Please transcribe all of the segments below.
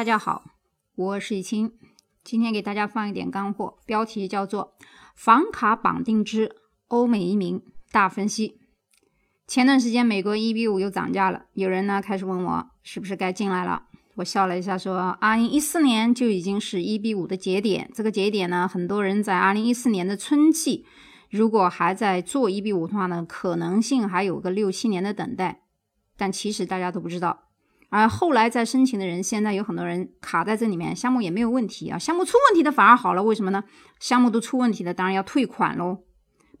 大家好，我是易清，今天给大家放一点干货，标题叫做“房卡绑定之欧美移民大分析”。前段时间美国一比五又涨价了，有人呢开始问我是不是该进来了，我笑了一下说，二零一四年就已经是一比五的节点，这个节点呢，很多人在二零一四年的春季，如果还在做一比五的话呢，可能性还有个六七年的等待，但其实大家都不知道。而后来再申请的人，现在有很多人卡在这里面，项目也没有问题啊。项目出问题的反而好了，为什么呢？项目都出问题了，当然要退款喽。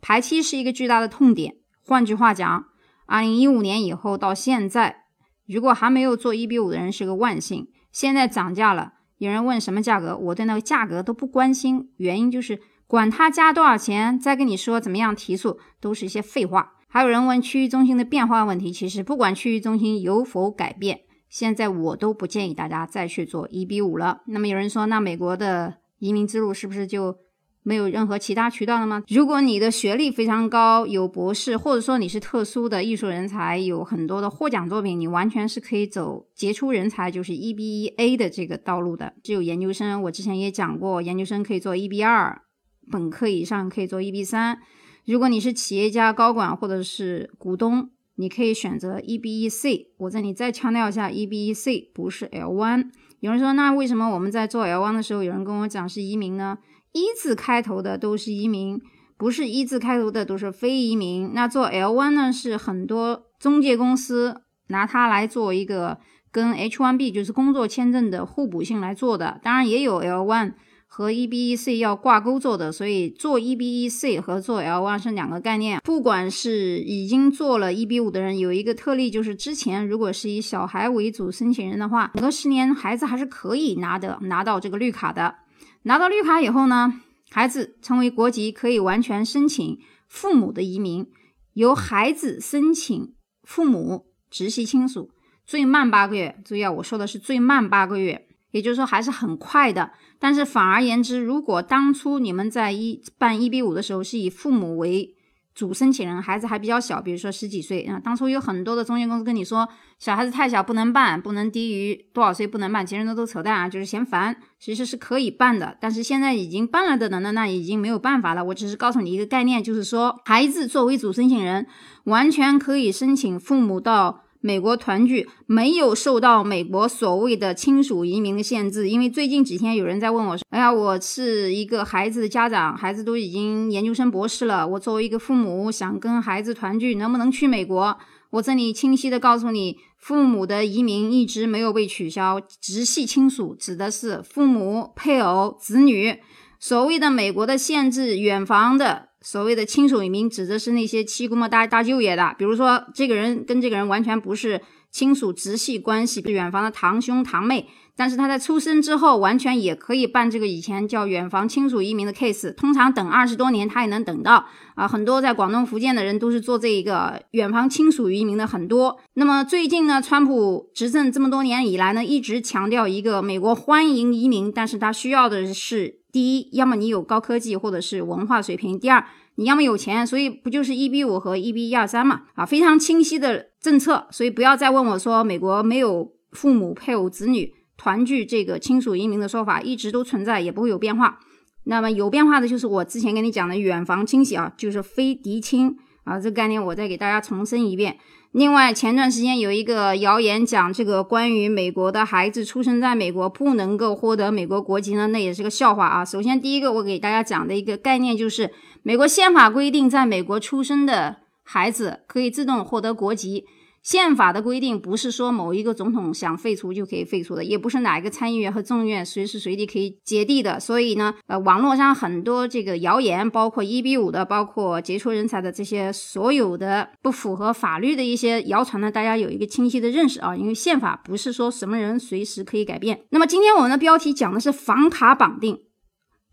排期是一个巨大的痛点。换句话讲，二零一五年以后到现在，如果还没有做一比五的人是个万幸。现在涨价了，有人问什么价格，我对那个价格都不关心，原因就是管他加多少钱，再跟你说怎么样提速，都是一些废话。还有人问区域中心的变化问题，其实不管区域中心有否改变。现在我都不建议大家再去做一比五了。那么有人说，那美国的移民之路是不是就没有任何其他渠道了吗？如果你的学历非常高，有博士，或者说你是特殊的艺术人才，有很多的获奖作品，你完全是可以走杰出人才，就是一 B 一 A 的这个道路的。只有研究生，我之前也讲过，研究生可以做一 B 二，本科以上可以做一 B 三。如果你是企业家、高管或者是股东。你可以选择 E B E C，我这里再强调一下，E B E C 不是 L1。有人说，那为什么我们在做 L1 的时候，有人跟我讲是移民呢？一字开头的都是移民，不是一字开头的都是非移民。那做 L1 呢，是很多中介公司拿它来做一个跟 H1B 就是工作签证的互补性来做的，当然也有 L1。和 EB-1C 要挂钩做的，所以做 EB-1C 和做 L1 是两个概念。不管是已经做了 EB-5 的人，有一个特例就是之前如果是以小孩为主申请人的话，隔十年孩子还是可以拿的拿到这个绿卡的。拿到绿卡以后呢，孩子成为国籍可以完全申请父母的移民，由孩子申请父母直系亲属，最慢八个月。注意啊，我说的是最慢八个月。也就是说还是很快的，但是反而言之，如果当初你们在一办一比五的时候是以父母为主申请人，孩子还比较小，比如说十几岁啊，当初有很多的中介公司跟你说小孩子太小不能办，不能低于多少岁不能办，其实那都扯淡啊，就是嫌烦，其实是可以办的。但是现在已经办了的人呢，那已经没有办法了。我只是告诉你一个概念，就是说孩子作为主申请人，完全可以申请父母到。美国团聚没有受到美国所谓的亲属移民的限制，因为最近几天有人在问我说：“哎呀，我是一个孩子的家长，孩子都已经研究生博士了，我作为一个父母想跟孩子团聚，能不能去美国？”我这里清晰的告诉你，父母的移民一直没有被取消，直系亲属指的是父母、配偶、子女。所谓的美国的限制，远房的。所谓的亲属移民，指的是那些七姑八大大舅爷的，比如说这个人跟这个人完全不是亲属直系关系，是远房的堂兄堂妹，但是他在出生之后，完全也可以办这个以前叫远房亲属移民的 case，通常等二十多年他也能等到啊。很多在广东、福建的人都是做这一个远房亲属移民的很多。那么最近呢，川普执政这么多年以来呢，一直强调一个美国欢迎移民，但是他需要的是。第一，要么你有高科技或者是文化水平；第二，你要么有钱，所以不就是一比五和一比一二三嘛？啊，非常清晰的政策，所以不要再问我说美国没有父母、配偶、子女团聚这个亲属移民的说法，一直都存在，也不会有变化。那么有变化的就是我之前跟你讲的远房亲戚啊，就是非嫡亲啊，这个概念我再给大家重申一遍。另外，前段时间有一个谣言讲，这个关于美国的孩子出生在美国不能够获得美国国籍呢，那也是个笑话啊。首先，第一个我给大家讲的一个概念就是，美国宪法规定，在美国出生的孩子可以自动获得国籍。宪法的规定不是说某一个总统想废除就可以废除的，也不是哪一个参议院和众议院随时随地可以解地的。所以呢，呃，网络上很多这个谣言，包括一比五的，包括杰出人才的这些所有的不符合法律的一些谣传呢，大家有一个清晰的认识啊。因为宪法不是说什么人随时可以改变。那么今天我们的标题讲的是房卡绑定，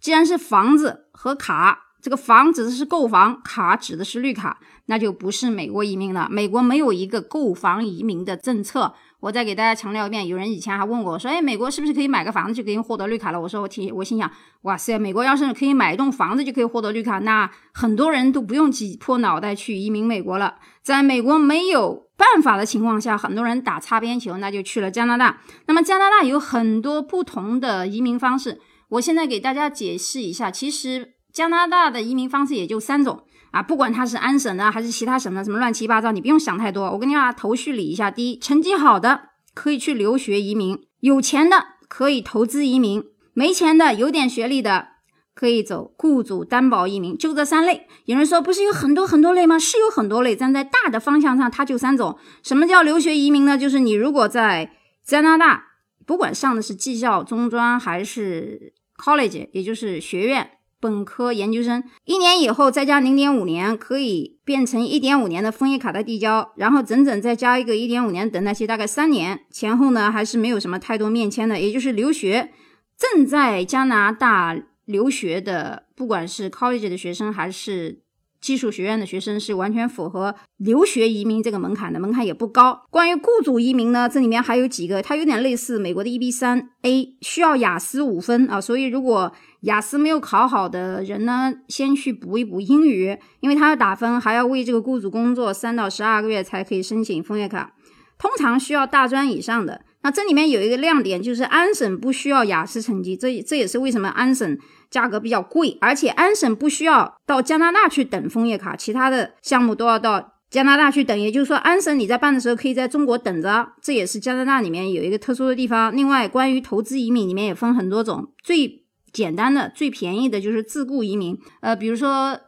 既然是房子和卡。这个房指的是购房，卡指的是绿卡，那就不是美国移民了。美国没有一个购房移民的政策。我再给大家强调一遍，有人以前还问过，说，哎，美国是不是可以买个房子就可以获得绿卡了？我说，我提，我心想，哇塞，美国要是可以买一栋房子就可以获得绿卡，那很多人都不用挤破脑袋去移民美国了。在美国没有办法的情况下，很多人打擦边球，那就去了加拿大。那么加拿大有很多不同的移民方式，我现在给大家解释一下，其实加拿大的移民方式也就三种。啊，不管他是安省的还是其他省的，什么乱七八糟，你不用想太多。我跟你把头绪理一下：第一，成绩好的可以去留学移民，有钱的可以投资移民，没钱的有点学历的可以走雇主担保移民，就这三类。有人说不是有很多很多类吗？是有很多类，站在大的方向上，它就三种。什么叫留学移民呢？就是你如果在加拿大，不管上的是技校、中专还是 college，也就是学院。本科、研究生一年以后再加零点五年，可以变成一点五年的枫叶卡的递交，然后整整再加一个一点五年等待期，大概三年前后呢，还是没有什么太多面签的。也就是留学正在加拿大留学的，不管是 college 的学生还是。技术学院的学生是完全符合留学移民这个门槛的，门槛也不高。关于雇主移民呢，这里面还有几个，它有点类似美国的 EB 三 A，需要雅思五分啊。所以如果雅思没有考好的人呢，先去补一补英语，因为他要打分，还要为这个雇主工作三到十二个月才可以申请枫叶卡，通常需要大专以上的。那这里面有一个亮点，就是安省不需要雅思成绩，这这也是为什么安省价格比较贵，而且安省不需要到加拿大去等枫叶卡，其他的项目都要到加拿大去等。也就是说，安省你在办的时候可以在中国等着，这也是加拿大里面有一个特殊的地方。另外，关于投资移民里面也分很多种，最简单的、最便宜的就是自雇移民，呃，比如说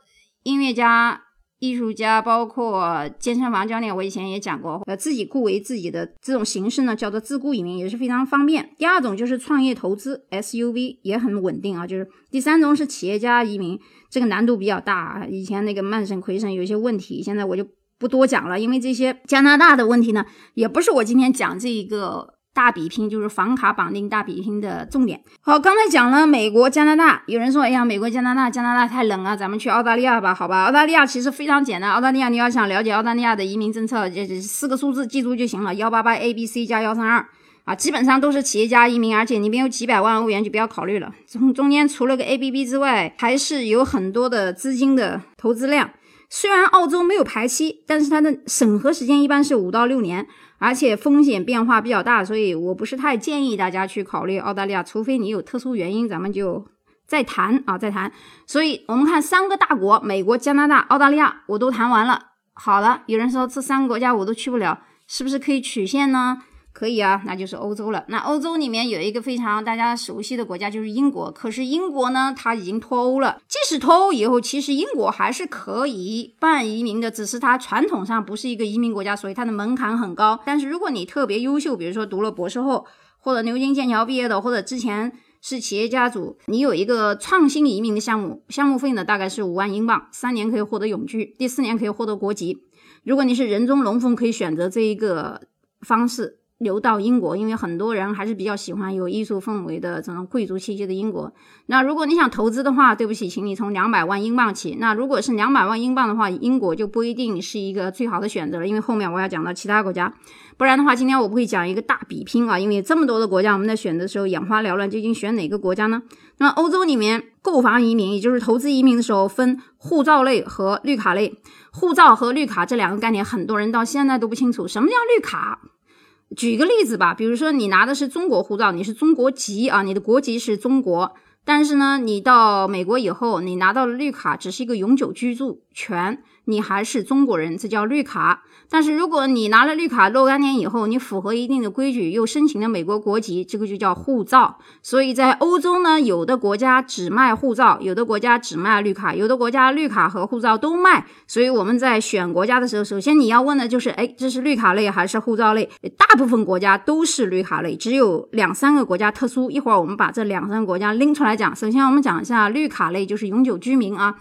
音乐家。艺术家包括健身房教练，我以前也讲过，呃，自己雇为自己的这种形式呢，叫做自雇移民，也是非常方便。第二种就是创业投资，SUV 也很稳定啊。就是第三种是企业家移民，这个难度比较大啊。以前那个曼省、魁省有些问题，现在我就不多讲了，因为这些加拿大的问题呢，也不是我今天讲这一个。大比拼就是房卡绑定大比拼的重点。好，刚才讲了美国、加拿大，有人说，哎呀，美国、加拿大，加拿大太冷了，咱们去澳大利亚吧？好吧，澳大利亚其实非常简单。澳大利亚你要想了解澳大利亚的移民政策，这这四个数字记住就行了：幺八八 A B C 加幺三二啊，基本上都是企业家移民，而且你没有几百万欧元就不要考虑了。中中间除了个 A B B 之外，还是有很多的资金的投资量。虽然澳洲没有排期，但是它的审核时间一般是五到六年。而且风险变化比较大，所以我不是太建议大家去考虑澳大利亚，除非你有特殊原因，咱们就再谈啊，再谈。所以我们看三个大国：美国、加拿大、澳大利亚，我都谈完了。好了，有人说这三个国家我都去不了，是不是可以曲线呢？可以啊，那就是欧洲了。那欧洲里面有一个非常大家熟悉的国家，就是英国。可是英国呢，它已经脱欧了。即使脱欧以后，其实英国还是可以办移民的，只是它传统上不是一个移民国家，所以它的门槛很高。但是如果你特别优秀，比如说读了博士后，或者牛津、剑桥毕业的，或者之前是企业家族，你有一个创新移民的项目，项目费呢大概是五万英镑，三年可以获得永居，第四年可以获得国籍。如果你是人中龙凤，可以选择这一个方式。流到英国，因为很多人还是比较喜欢有艺术氛围的这种贵族气息的英国。那如果你想投资的话，对不起，请你从两百万英镑起。那如果是两百万英镑的话，英国就不一定是一个最好的选择了，因为后面我要讲到其他国家。不然的话，今天我不会讲一个大比拼啊，因为这么多的国家，我们在选择的时候眼花缭乱，究竟选哪个国家呢？那欧洲里面购房移民，也就是投资移民的时候，分护照类和绿卡类。护照和绿卡这两个概念，很多人到现在都不清楚，什么叫绿卡？举个例子吧，比如说你拿的是中国护照，你是中国籍啊，你的国籍是中国，但是呢，你到美国以后，你拿到了绿卡，只是一个永久居住。权。你还是中国人，这叫绿卡。但是如果你拿了绿卡若干年以后，你符合一定的规矩，又申请了美国国籍，这个就叫护照。所以在欧洲呢，有的国家只卖护照，有的国家只卖绿卡，有的国家绿卡和护照都卖。所以我们在选国家的时候，首先你要问的就是，哎，这是绿卡类还是护照类？大部分国家都是绿卡类，只有两三个国家特殊。一会儿我们把这两三个国家拎出来讲。首先我们讲一下绿卡类，就是永久居民啊。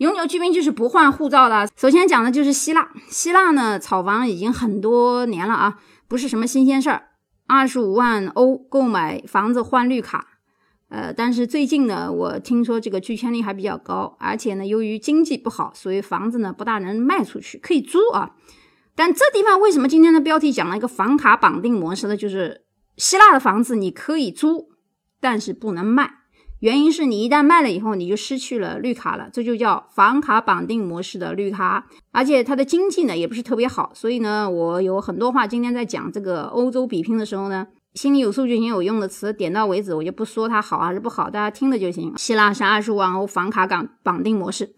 永久居民就是不换护照的。首先讲的就是希腊，希腊呢炒房已经很多年了啊，不是什么新鲜事儿。二十五万欧购买房子换绿卡，呃，但是最近呢，我听说这个拒签率还比较高，而且呢，由于经济不好，所以房子呢不大能卖出去，可以租啊。但这地方为什么今天的标题讲了一个房卡绑定模式呢？就是希腊的房子你可以租，但是不能卖。原因是你一旦卖了以后，你就失去了绿卡了，这就叫房卡绑定模式的绿卡，而且它的经济呢也不是特别好，所以呢，我有很多话今天在讲这个欧洲比拼的时候呢，心里有数就行，有用的词点到为止，我就不说它好还是不好，大家听着就行。希腊是二十五万欧房卡绑绑定模式，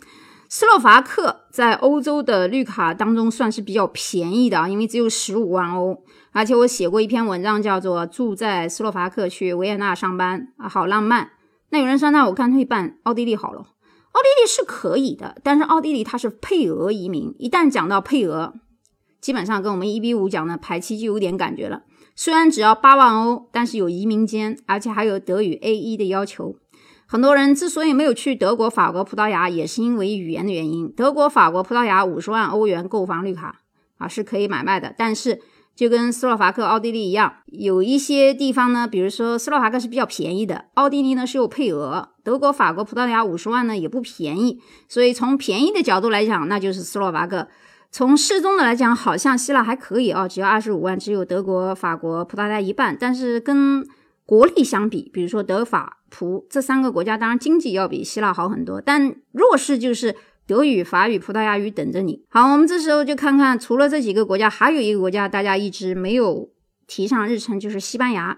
斯洛伐克在欧洲的绿卡当中算是比较便宜的啊，因为只有十五万欧，而且我写过一篇文章叫做《住在斯洛伐克去维也纳上班啊，好浪漫》。那有人说，那我干脆办奥地利好了。奥地利是可以的，但是奥地利它是配额移民，一旦讲到配额，基本上跟我们一比五讲的排期就有点感觉了。虽然只要八万欧，但是有移民间，而且还有德语 A 一的要求。很多人之所以没有去德国、法国、葡萄牙，也是因为语言的原因。德国、法国、葡萄牙五十万欧元购房绿卡啊是可以买卖的，但是。就跟斯洛伐克、奥地利一样，有一些地方呢，比如说斯洛伐克是比较便宜的，奥地利呢是有配额，德国、法国、葡萄牙五十万呢也不便宜，所以从便宜的角度来讲，那就是斯洛伐克；从适中的来讲，好像希腊还可以啊，只要二十五万，只有德国、法国、葡萄牙一半。但是跟国力相比，比如说德法葡这三个国家，当然经济要比希腊好很多，但弱势就是。德语、法语、葡萄牙语等着你。好，我们这时候就看看，除了这几个国家，还有一个国家大家一直没有提上日程，就是西班牙。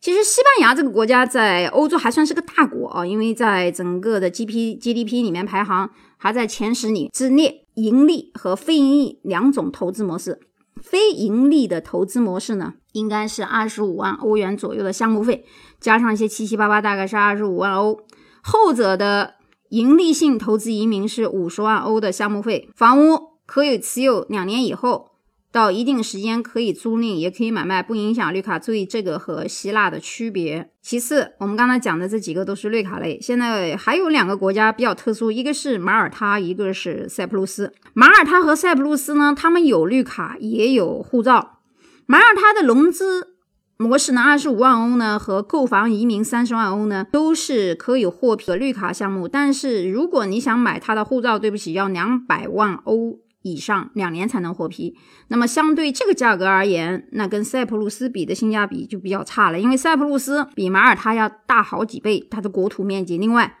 其实西班牙这个国家在欧洲还算是个大国啊，因为在整个的 G P G D P 里面排行还在前十里之列。盈利和非盈利两种投资模式，非盈利的投资模式呢，应该是二十五万欧元左右的项目费，加上一些七七八八，大概是二十五万欧。后者的。盈利性投资移民是五十万欧的项目费，房屋可以持有两年以后，到一定时间可以租赁，也可以买卖，不影响绿卡。注意这个和希腊的区别。其次，我们刚才讲的这几个都是绿卡类。现在还有两个国家比较特殊，一个是马耳他，一个是塞浦路斯。马耳他和塞浦路斯呢，他们有绿卡，也有护照。马耳他的融资。模式呢，二十五万欧呢和购房移民三十万欧呢都是可以获批的绿卡项目，但是如果你想买他的护照，对不起，要两百万欧以上，两年才能获批。那么相对这个价格而言，那跟塞浦路斯比的性价比就比较差了，因为塞浦路斯比马耳他要大好几倍，它的国土面积。另外，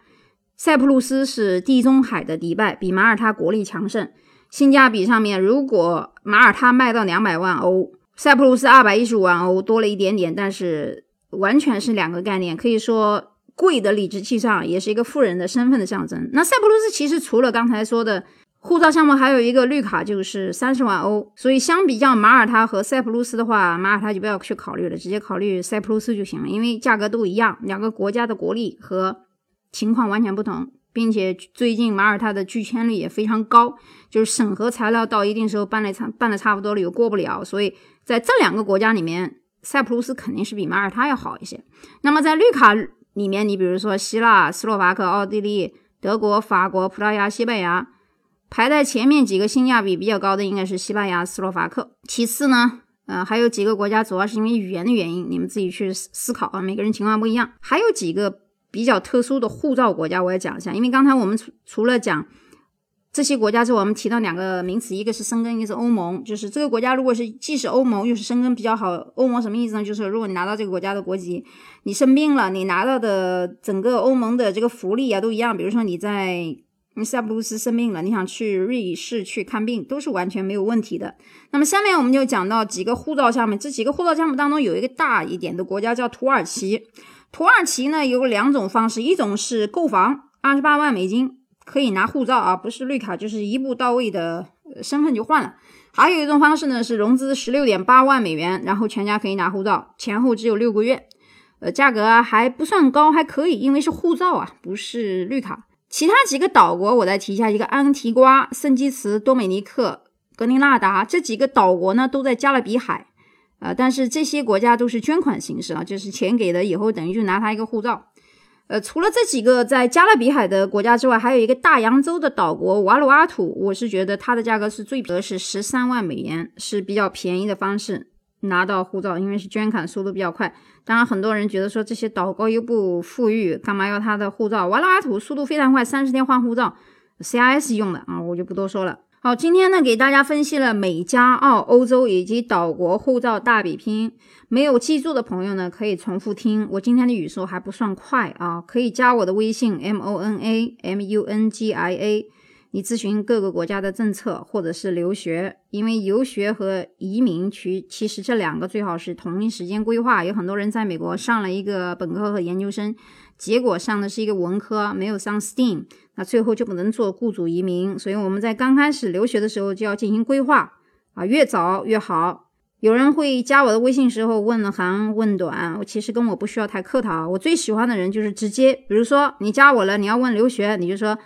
塞浦路斯是地中海的迪拜，比马耳他国力强盛，性价比上面，如果马耳他卖到两百万欧。塞浦路斯二百一十五万欧多了一点点，但是完全是两个概念。可以说贵的理直气壮，也是一个富人的身份的象征。那塞浦路斯其实除了刚才说的护照项目，还有一个绿卡，就是三十万欧。所以相比较马耳他和塞浦路斯的话，马耳他就不要去考虑了，直接考虑塞浦路斯就行了，因为价格都一样，两个国家的国力和情况完全不同。并且最近马耳他的拒签率也非常高，就是审核材料到一定时候办了差办的差不多了又过不了，所以在这两个国家里面，塞浦路斯肯定是比马耳他要好一些。那么在绿卡里面，你比如说希腊、斯洛伐克、奥地利、德国、法国、葡萄牙、西班牙，排在前面几个性价比比较高的应该是西班牙、斯洛伐克。其次呢，呃，还有几个国家主要是因为语言的原因，你们自己去思考啊，每个人情况不一样。还有几个。比较特殊的护照国家，我要讲一下，因为刚才我们除除了讲这些国家之外，我们提到两个名词，一个是申根，一个是欧盟。就是这个国家如果是既是欧盟又是申根比较好，欧盟什么意思呢？就是如果你拿到这个国家的国籍，你生病了，你拿到的整个欧盟的这个福利啊都一样。比如说你在塞浦路斯生病了，你想去瑞士去看病，都是完全没有问题的。那么下面我们就讲到几个护照项目，这几个护照项目当中有一个大一点的国家叫土耳其。土耳其呢有两种方式，一种是购房，二十八万美金可以拿护照啊，不是绿卡，就是一步到位的身份就换了。还有一种方式呢是融资十六点八万美元，然后全家可以拿护照，前后只有六个月，呃，价格还不算高，还可以，因为是护照啊，不是绿卡。其他几个岛国我再提一下，一个安提瓜、圣基茨、多美尼克、格林纳达这几个岛国呢都在加勒比海。啊，但是这些国家都是捐款形式啊，就是钱给了以后，等于就拿他一个护照。呃，除了这几个在加勒比海的国家之外，还有一个大洋洲的岛国瓦鲁阿图，我是觉得它的价格是最便宜，是十三万美元，是比较便宜的方式。拿到护照，因为是捐款速度比较快。当然，很多人觉得说这些岛国又不富裕，干嘛要他的护照？瓦拉瓦图速度非常快，三十天换护照，CIS 用的啊，我就不多说了。好，今天呢给大家分析了美加澳欧洲以及岛国护照大比拼，没有记住的朋友呢可以重复听。我今天的语速还不算快啊，可以加我的微信 m o n a m u n g i a。你咨询各个国家的政策，或者是留学，因为游学和移民其其实这两个最好是同一时间规划。有很多人在美国上了一个本科和研究生，结果上的是一个文科，没有上 STEAM，那最后就不能做雇主移民。所以我们在刚开始留学的时候就要进行规划啊，越早越好。有人会加我的微信时候问了长问短，我其实跟我不需要太客套。我最喜欢的人就是直接，比如说你加我了，你要问留学，你就说。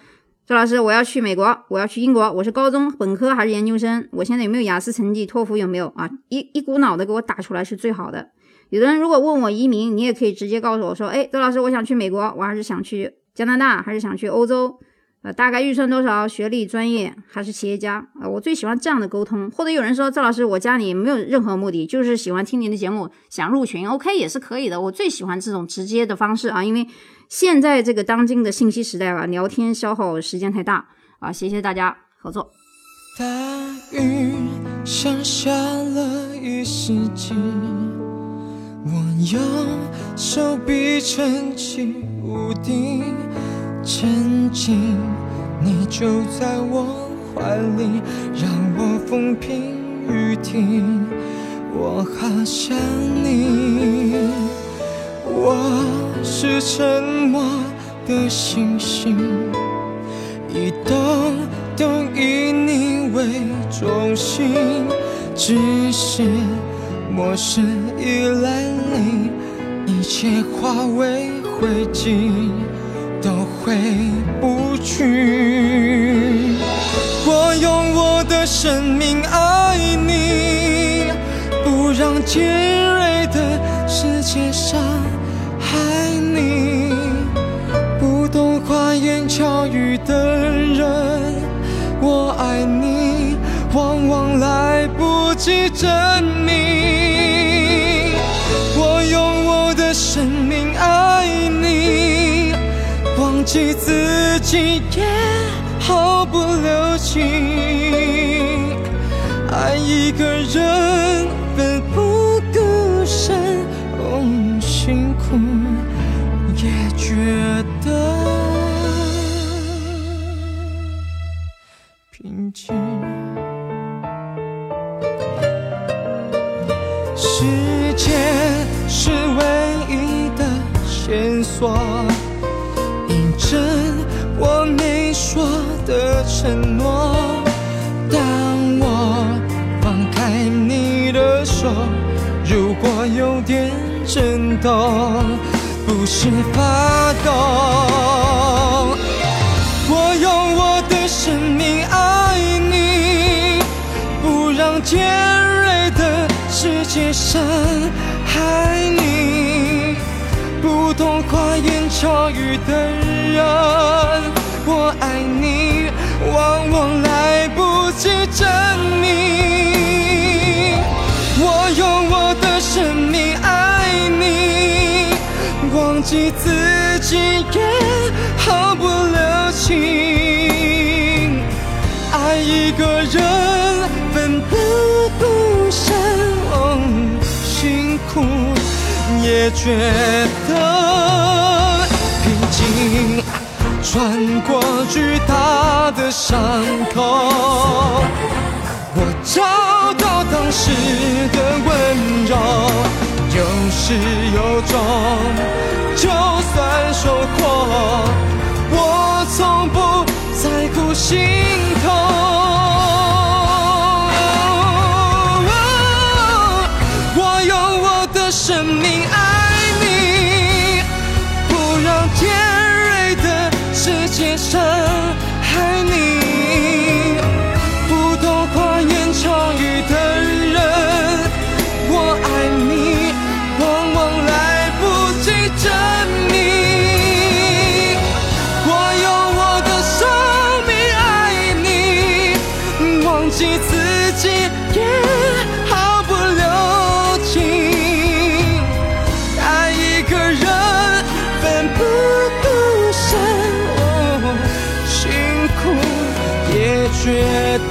周老师，我要去美国，我要去英国，我是高中本科还是研究生？我现在有没有雅思成绩？托福有没有啊？一一股脑的给我打出来是最好的。有的人如果问我移民，你也可以直接告诉我说，哎，周老师，我想去美国，我还是想去加拿大，还是想去欧洲？呃，大概预算多少？学历、专业还是企业家？啊，我最喜欢这样的沟通。或者有人说，周老师，我加你没有任何目的，就是喜欢听您的节目，想入群，OK 也是可以的。我最喜欢这种直接的方式啊，因为。现在这个当今的信息时代啊，聊天消耗时间太大啊！谢谢大家合作。大雨下下了一世纪，用手臂撑起屋顶，曾经你就在我怀里，让我风平雨停，我好想你，我。是沉默的星星，一动都以你为中心，只是陌生已来临，一切化为灰烬，都回不去。我用我的生命爱你，不让尖锐的世界上。言巧语的人，我爱你，往往来不及证记自己也毫不留情。爱一个人，你的手，如果有点震动，不是发抖。我用我的生命爱你，不让尖锐的世界伤害你。不懂花言巧语的人，我爱你，往往来不及证明。用我的生命爱你，忘记自己也毫不留情。爱一个人奋不顾身，辛苦也觉得平静。穿过巨大的伤口，找到当时的温柔，有始有终，就算受过，我从不在乎心痛。觉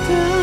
得